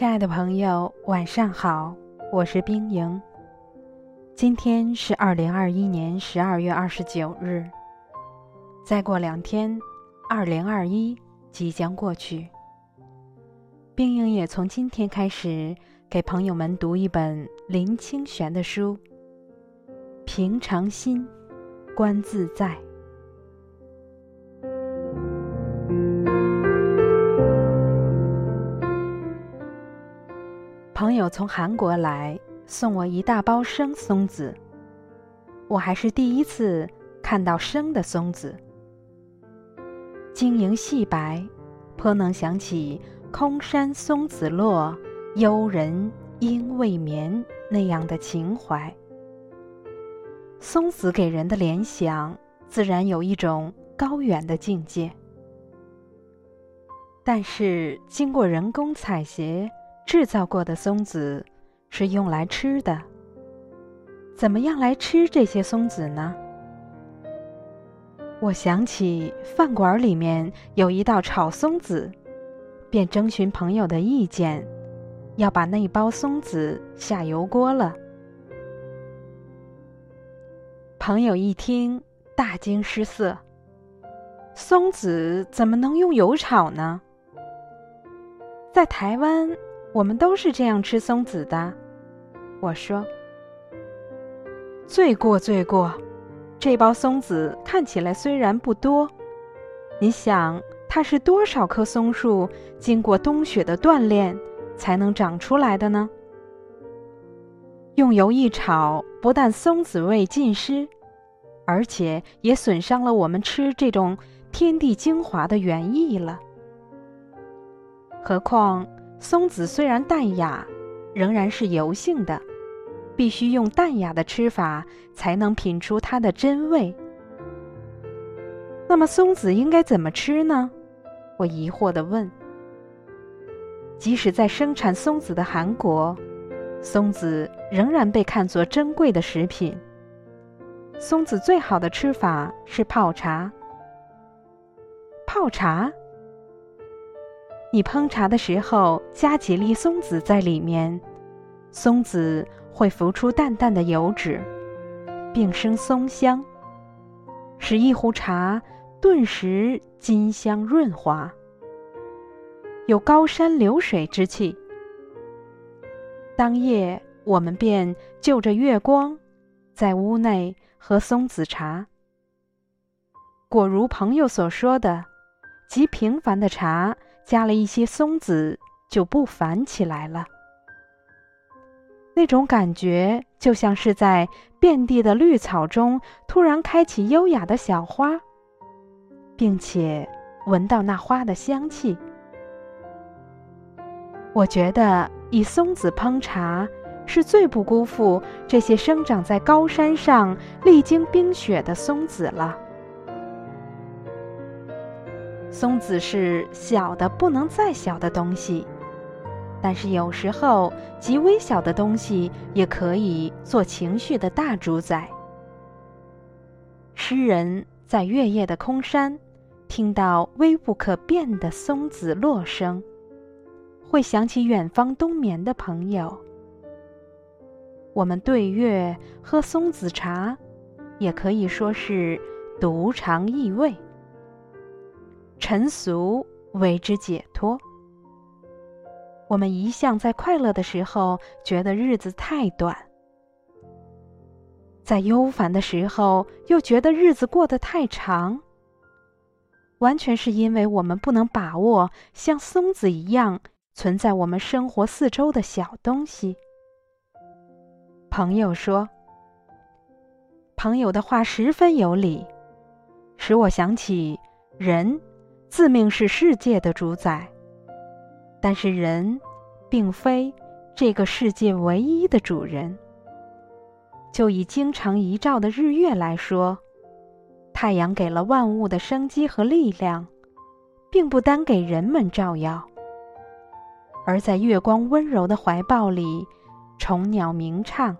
亲爱的朋友，晚上好，我是冰莹。今天是二零二一年十二月二十九日。再过两天，二零二一即将过去。冰莹也从今天开始给朋友们读一本林清玄的书，《平常心，观自在》。朋友从韩国来，送我一大包生松子。我还是第一次看到生的松子，晶莹细白，颇能想起“空山松子落，幽人应未眠”那样的情怀。松子给人的联想，自然有一种高远的境界。但是经过人工采撷。制造过的松子是用来吃的。怎么样来吃这些松子呢？我想起饭馆里面有一道炒松子，便征询朋友的意见，要把那包松子下油锅了。朋友一听，大惊失色：“松子怎么能用油炒呢？”在台湾。我们都是这样吃松子的，我说。罪过罪过，这包松子看起来虽然不多，你想它是多少棵松树经过冬雪的锻炼才能长出来的呢？用油一炒，不但松子味尽失，而且也损伤了我们吃这种天地精华的原意了。何况。松子虽然淡雅，仍然是油性的，必须用淡雅的吃法才能品出它的真味。那么松子应该怎么吃呢？我疑惑地问。即使在生产松子的韩国，松子仍然被看作珍贵的食品。松子最好的吃法是泡茶。泡茶。你烹茶的时候，加几粒松子在里面，松子会浮出淡淡的油脂，并生松香，使一壶茶顿时金香润滑，有高山流水之气。当夜，我们便就着月光，在屋内喝松子茶。果如朋友所说的，极平凡的茶。加了一些松子，就不凡起来了。那种感觉就像是在遍地的绿草中突然开起优雅的小花，并且闻到那花的香气。我觉得以松子烹茶是最不辜负这些生长在高山上、历经冰雪的松子了。松子是小的不能再小的东西，但是有时候极微小的东西也可以做情绪的大主宰。诗人在月夜的空山，听到微不可辨的松子落声，会想起远方冬眠的朋友。我们对月喝松子茶，也可以说是独尝异味。尘俗为之解脱。我们一向在快乐的时候觉得日子太短，在忧烦的时候又觉得日子过得太长。完全是因为我们不能把握像松子一样存在我们生活四周的小东西。朋友说：“朋友的话十分有理，使我想起人。”自命是世界的主宰，但是人，并非这个世界唯一的主人。就以经常一照的日月来说，太阳给了万物的生机和力量，并不单给人们照耀。而在月光温柔的怀抱里，虫鸟鸣唱，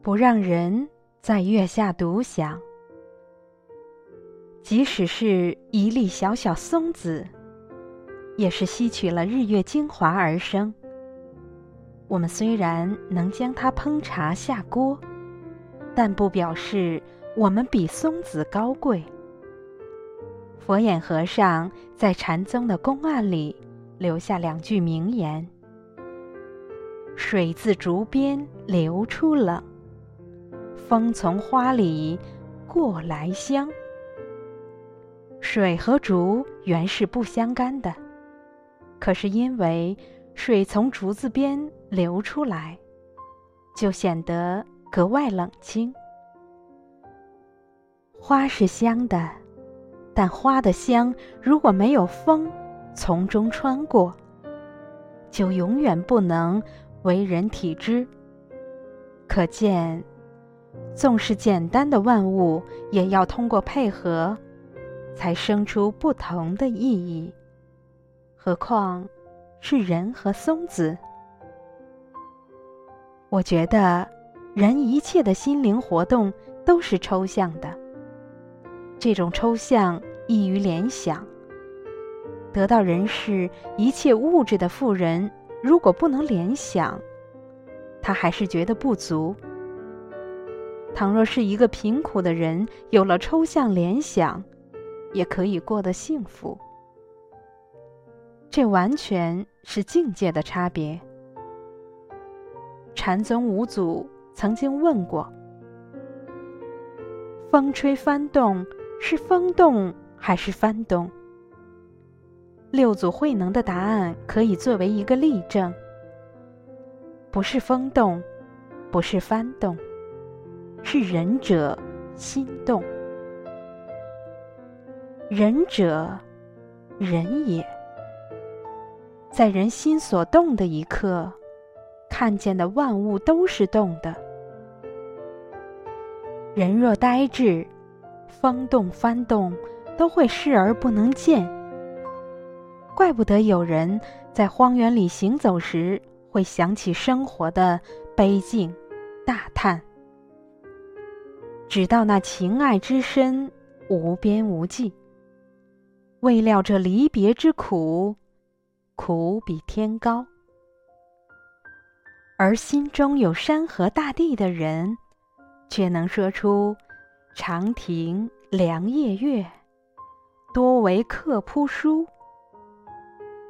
不让人在月下独享。即使是一粒小小松子，也是吸取了日月精华而生。我们虽然能将它烹茶下锅，但不表示我们比松子高贵。佛眼和尚在禅宗的公案里留下两句名言：“水自竹边流出冷，风从花里过来香。”水和竹原是不相干的，可是因为水从竹子边流出来，就显得格外冷清。花是香的。但花的香，如果没有风从中穿过，就永远不能为人体知。可见，纵是简单的万物，也要通过配合，才生出不同的意义。何况是人和松子？我觉得，人一切的心灵活动都是抽象的。这种抽象。易于联想，得到人世一切物质的富人，如果不能联想，他还是觉得不足；倘若是一个贫苦的人，有了抽象联想，也可以过得幸福。这完全是境界的差别。禅宗五祖曾经问过：“风吹翻动是风动？”还是翻动。六祖慧能的答案可以作为一个例证：不是风动，不是翻动，是仁者心动。仁者，人也。在人心所动的一刻，看见的万物都是动的。人若呆滞，风动翻动。都会视而不能见，怪不得有人在荒原里行走时会想起生活的悲境，大叹：直到那情爱之深无边无际，未料这离别之苦，苦比天高。而心中有山河大地的人，却能说出“长亭凉夜月”。多为客铺书，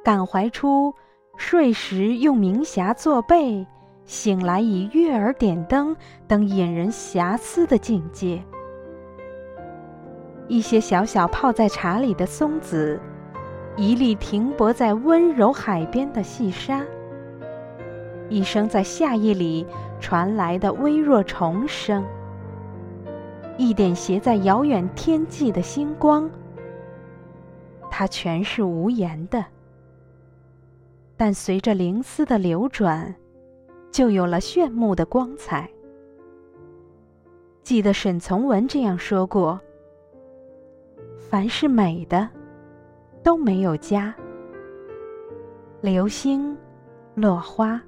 感怀出睡时用明霞作被，醒来以月儿点灯等引人遐思的境界。一些小小泡在茶里的松子，一粒停泊在温柔海边的细沙，一声在夏夜里传来的微弱虫声，一点斜在遥远天际的星光。它全是无言的，但随着灵丝的流转，就有了炫目的光彩。记得沈从文这样说过：“凡是美的，都没有家。流星、落花、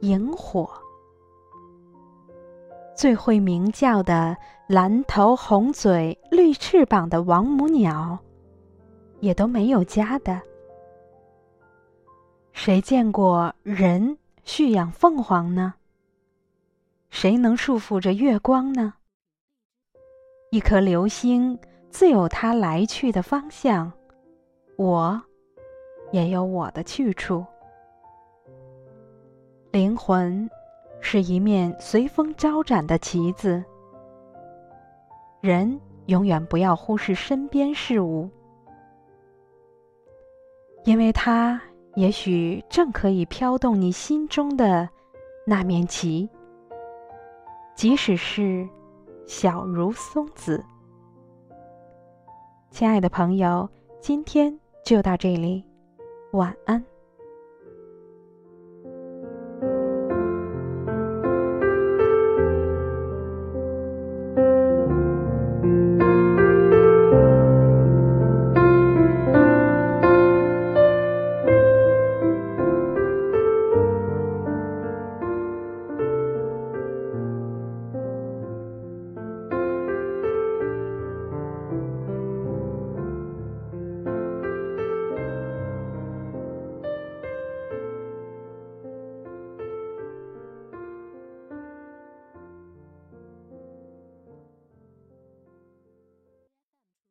萤火，最会鸣叫的蓝头红嘴绿翅膀的王母鸟。”也都没有家的。谁见过人驯养凤凰呢？谁能束缚着月光呢？一颗流星自有它来去的方向，我也有我的去处。灵魂是一面随风招展的旗子，人永远不要忽视身边事物。因为它也许正可以飘动你心中的那面旗，即使是小如松子。亲爱的朋友，今天就到这里，晚安。